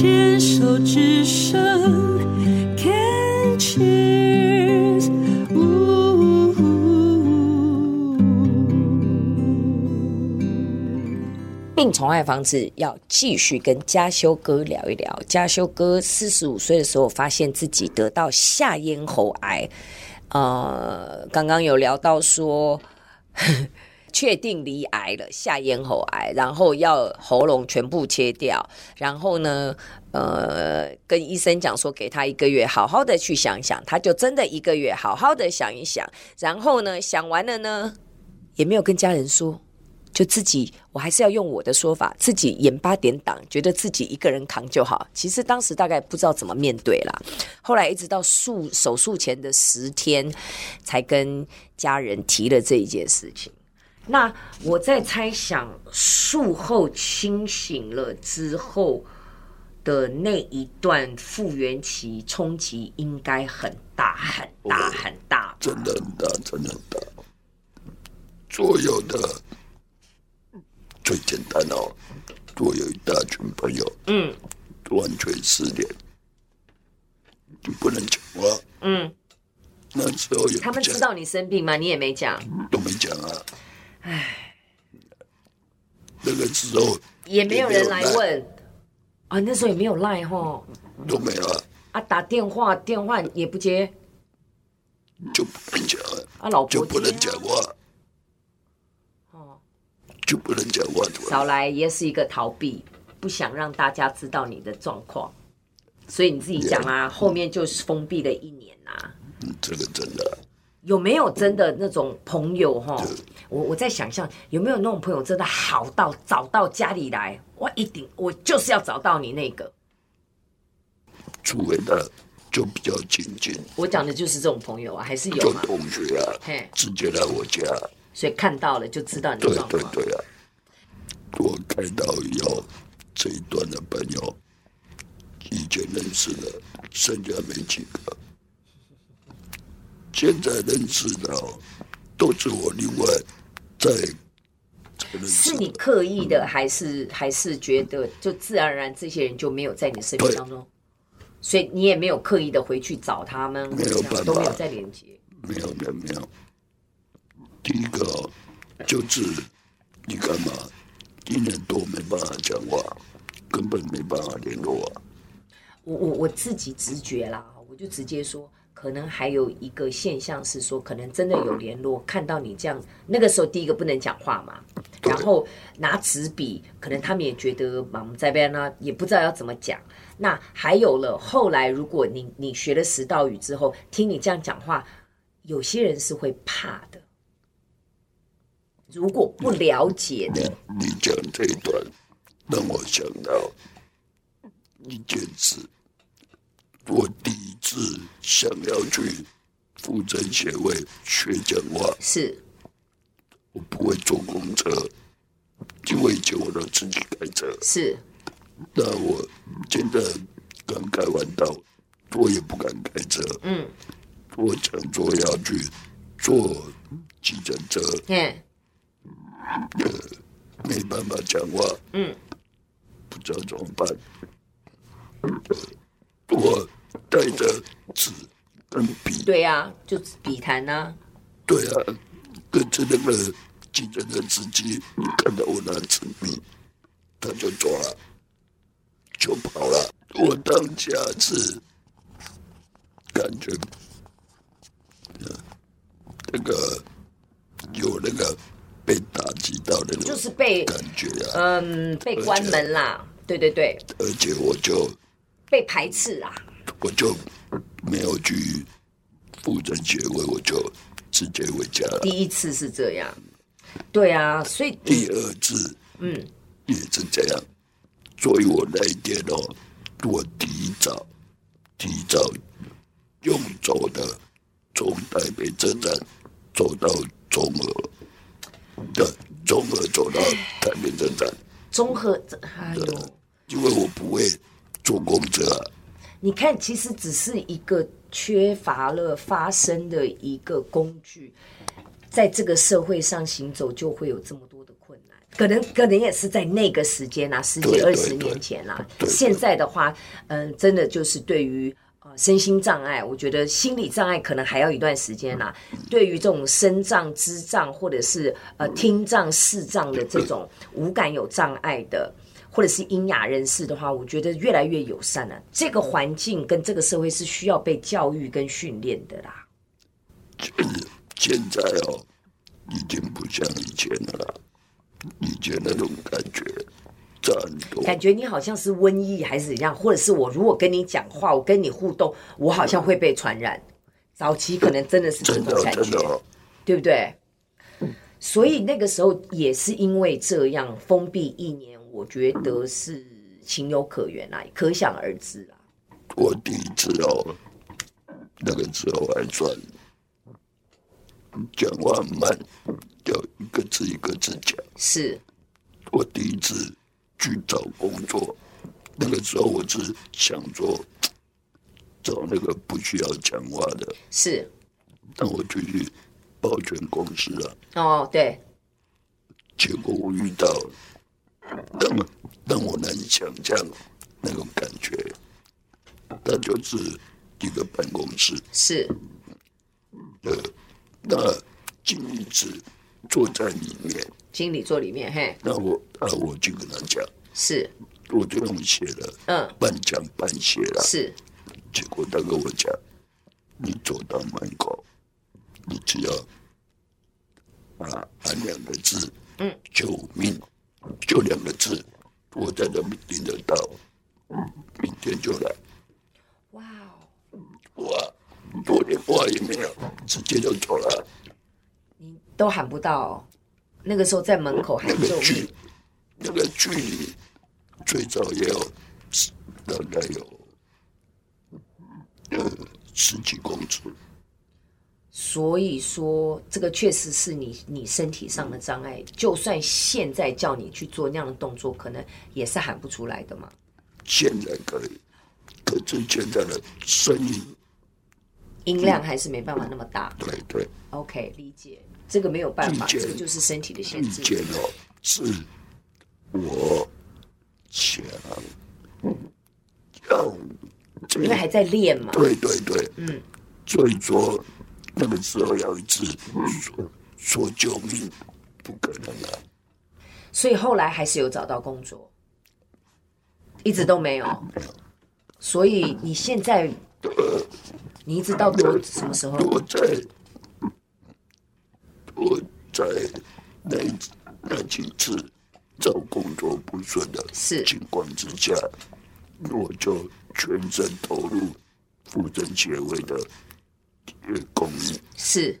牵手之声，Can cheers，呜呜。病虫害防治要继续跟家修哥聊一聊。家修哥四十五岁的时候，发现自己得到下咽喉癌。呃，刚刚有聊到说，确定罹癌了，下咽喉癌，然后要喉咙全部切掉，然后呢，呃，跟医生讲说，给他一个月，好好的去想想，他就真的一个月，好好的想一想，然后呢，想完了呢，也没有跟家人说。就自己，我还是要用我的说法，自己盐巴点挡，觉得自己一个人扛就好。其实当时大概不知道怎么面对啦。后来一直到术手术前的十天，才跟家人提了这一件事情。那我在猜想，术后清醒了之后的那一段复原期冲击应该很大很大很大，真的很大，真的很大。所有的。最简单哦，我有一大群朋友，嗯，完全失联，就不能讲话，嗯，那时候有他们知道你生病吗？你也没讲，都没讲啊，唉，那个时候也没有人来问。啊，那时候也没有赖吼，都没有啊，啊，打电话电话也不接，就不能讲啊，老婆就不能讲话。哦就不能讲话，少来也是一个逃避，不想让大家知道你的状况，所以你自己讲啊后面就是封闭了一年啊。嗯，这个真的有没有真的那种朋友哈？我我在想象有没有那种朋友真的好到找到家里来，我一定我就是要找到你那个。除非他就比较亲近，我讲的就是这种朋友啊，还是有吗？同学啊，直接来我家。所以看到了就知道你的状况。对对对啊！我看到以后，这一段的朋友以前认识的剩下没几个，现在认识的都是我另外在。是你刻意的，还是还是觉得就自然而然这些人就没有在你生命当中？所以你也没有刻意的回去找他们，没有办法，都没有再连接。没有没有没有。第一个就是你干嘛？一年多没办法讲话，根本没办法联络啊。我我我自己直觉啦，我就直接说，可能还有一个现象是说，可能真的有联络，看到你这样，那个时候第一个不能讲话嘛，然后拿纸笔，可能他们也觉得忙在边呢，也不知道要怎么讲。那还有了后来，如果你你学了十道语之后，听你这样讲话，有些人是会怕的。如果不了解的，你讲这一段让我想到一件事。我第一次想要去复诊协会学讲话，是我不会坐公车，因为以前我都自己开车。是，那我现在刚开完刀，我也不敢开车。嗯，我想说要去坐计程车。嗯。呃，没办法讲话，嗯，不知道怎么办。呃，我带着纸跟笔，对呀、啊，就笔谈呐。对啊，跟着那个计程车司机，看到我拿纸笔，他就走了，就跑了。我当下是感觉，呃，那个有那个。被打击到的，就是被感觉啊，嗯，被关门啦，对对对，而且我就被排斥啊，我就没有去复诊协会，我就直接回家了。第一次是这样，对啊，所以第二次，嗯，也是这样。所以我那一天哦，我提早提早用走的，从台北车站走到中和。对，中和走到台北车站。中和，哎呦，因为我不会坐公车啊。你看，其实只是一个缺乏了发声的一个工具，在这个社会上行走，就会有这么多的困难。可能可能也是在那个时间啊，十几二十年前啦、啊。现在的话，嗯，真的就是对于呃身心障碍，我觉得心理障碍可能还要一段时间啦、啊。对于这种身障、肢障或者是呃听障、视障的这种无感有障碍的，或者是英雅人士的话，我觉得越来越友善了、啊。这个环境跟这个社会是需要被教育跟训练的啦。现在哦，已经不像以前了啦。以前那种感觉。感觉你好像是瘟疫还是怎样，或者是我如果跟你讲话，我跟你互动，我好像会被传染。早期可能真的是这种感觉，对不对？所以那个时候也是因为这样封闭一年，我觉得是情有可原啊，可想而知啊。我第一次哦，那个时候还算。讲话慢，要一个字一个字讲。是，我第一次去找工作，那个时候我是想做找那个不需要讲话的。是，那我就去保全公司了。哦，对。结果我遇到那么让我难以想象那种感觉，那就是一个办公室。是。呃。那经理是坐在里面，经理坐里面，嘿。那我啊，我就跟他讲，是，我就用写了，嗯，半讲半写了，是。结果他跟我讲，你走到门口，你只要啊喊两个字，嗯，救命，就两个字，我在这听得到，明天就来。哇哦，哇。多连话也没有，直接就走了。你都喊不到，那个时候在门口喊救命。那个距离最早也有大概有呃十几公尺。所以说，这个确实是你你身体上的障碍。就算现在叫你去做那样的动作，可能也是喊不出来的嘛。现在可以，可是现在的声音。音量还是没办法那么大。对对。OK，理解。这个没有办法，这个就是身体的限制。是我想要，因为还在练嘛。对对对。嗯。所以说，那个时候要一直说说救命，不可能啊。所以后来还是有找到工作，一直都没有。所以你现在。你一直到多什么时候？我在我在那那几次找工作不顺的情况之下，我就全身投入复振协会的公益，是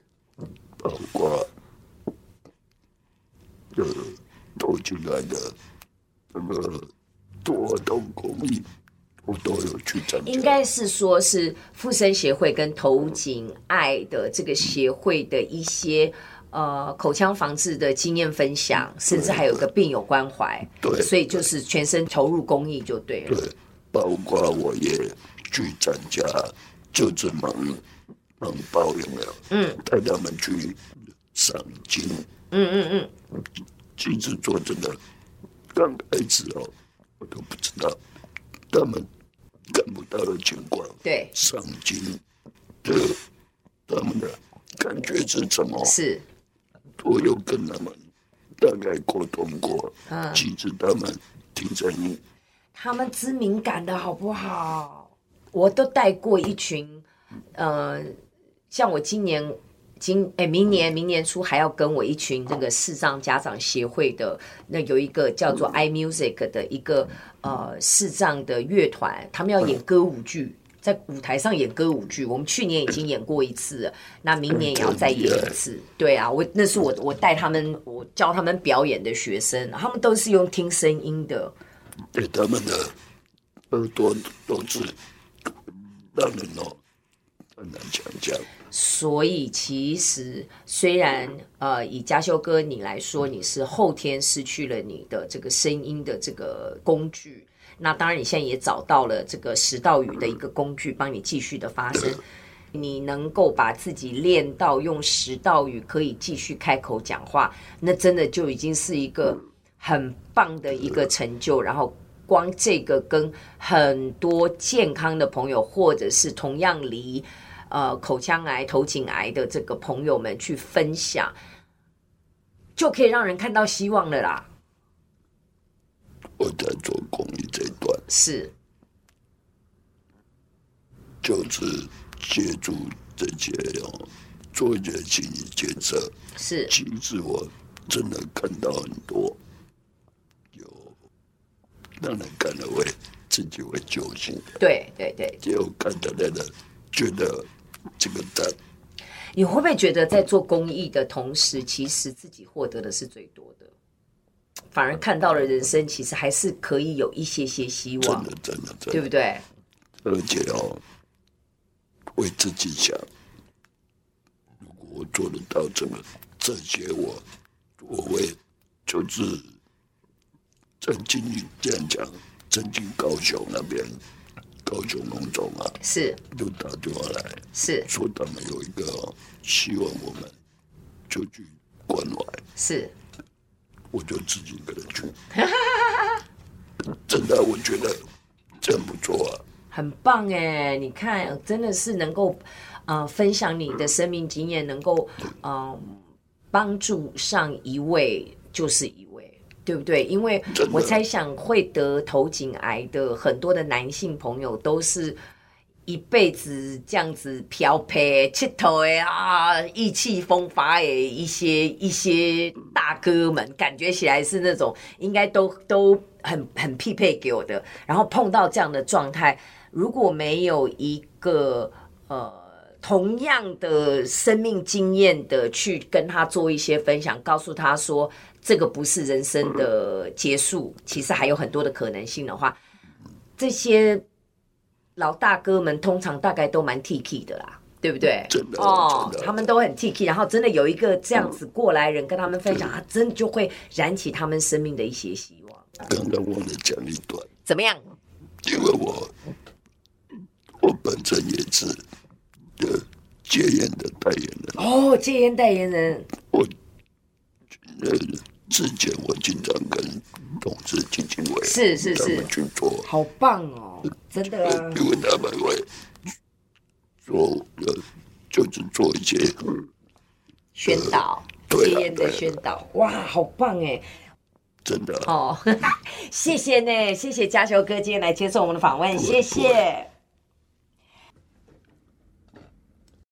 包括呃投进来的那个多动公益。我都有去参加，应该是说是复生协会跟投颈爱的这个协会的一些呃口腔防治的经验分享，甚至还有个病友关怀，对，所以就是全身投入公益就对了。对，包括我也去参加，就这忙忙报有没有？嗯，带他们去上经，嗯嗯嗯，其实做真的刚开始哦，我都不知道他们。看不到的情况，对，上京的他们的感觉是什么？是，我有跟他们大概沟通过，嗯，其实他们听声音，他们知敏感的好不好？我都带过一群，呃，像我今年。今哎，明年明年初还要跟我一群那个视障家长协会的那有一个叫做 iMusic 的一个呃视障的乐团，他们要演歌舞剧，在舞台上演歌舞剧。我们去年已经演过一次了，那明年也要再演一次。对啊，我那是我我带他们，我教他们表演的学生，他们都是用听声音的。对，他们的耳朵都是让人哦很难讲讲。所以其实虽然呃，以家修哥你来说，你是后天失去了你的这个声音的这个工具，那当然你现在也找到了这个食道语的一个工具，帮你继续的发声。你能够把自己练到用食道语可以继续开口讲话，那真的就已经是一个很棒的一个成就，然后光这个跟很多健康的朋友，或者是同样离呃口腔癌、头颈癌的这个朋友们去分享，就可以让人看到希望了啦。我在做公益这一段是，就是借助这些哦，做一些心理建设。是，其实我真的看到很多。有让人看了会自己会揪心。对对对，就看到那个觉得这个的。你会不会觉得在做公益的同时，其实自己获得的是最多的？反而看到了人生，其实还是可以有一些些希望。真的真的真的，对不对？而且要为自己想，如果我做得到这个这些我，我我会就是。曾经这样讲，曾经高雄那边，高雄农总啊，是。就打电话来，是。说他们有一个希望我们就去关怀，是，我就自己一个人去，真的，我觉得真不错啊，很棒哎！你看，真的是能够，呃，分享你的生命经验，能够，嗯、呃，帮助上一位就是一位。对不对？因为我猜想会得头颈癌的很多的男性朋友，都是一辈子这样子漂泊、乞讨的啊，意气风发哎一些一些大哥们，感觉起来是那种应该都都很很匹配给我的。然后碰到这样的状态，如果没有一个呃同样的生命经验的去跟他做一些分享，告诉他说。这个不是人生的结束，其实还有很多的可能性的话，这些老大哥们通常大概都蛮 T K 的啦，对不对？真的哦，他们都很 T K，然后真的有一个这样子过来人跟他们分享，他真的就会燃起他们生命的一些希望。刚刚忘了讲一段，怎么样？因为我我本身也是的戒烟的代言人哦，戒烟代言人，我呃。之前我经常跟同志基金会是是是。他们去做，好棒哦，真的啊，因为他们会做呃，就是做一些宣导，戒烟的宣导，哇，好棒哎，真的哦，谢谢呢，谢谢嘉修哥今天来接受我们的访问，谢谢。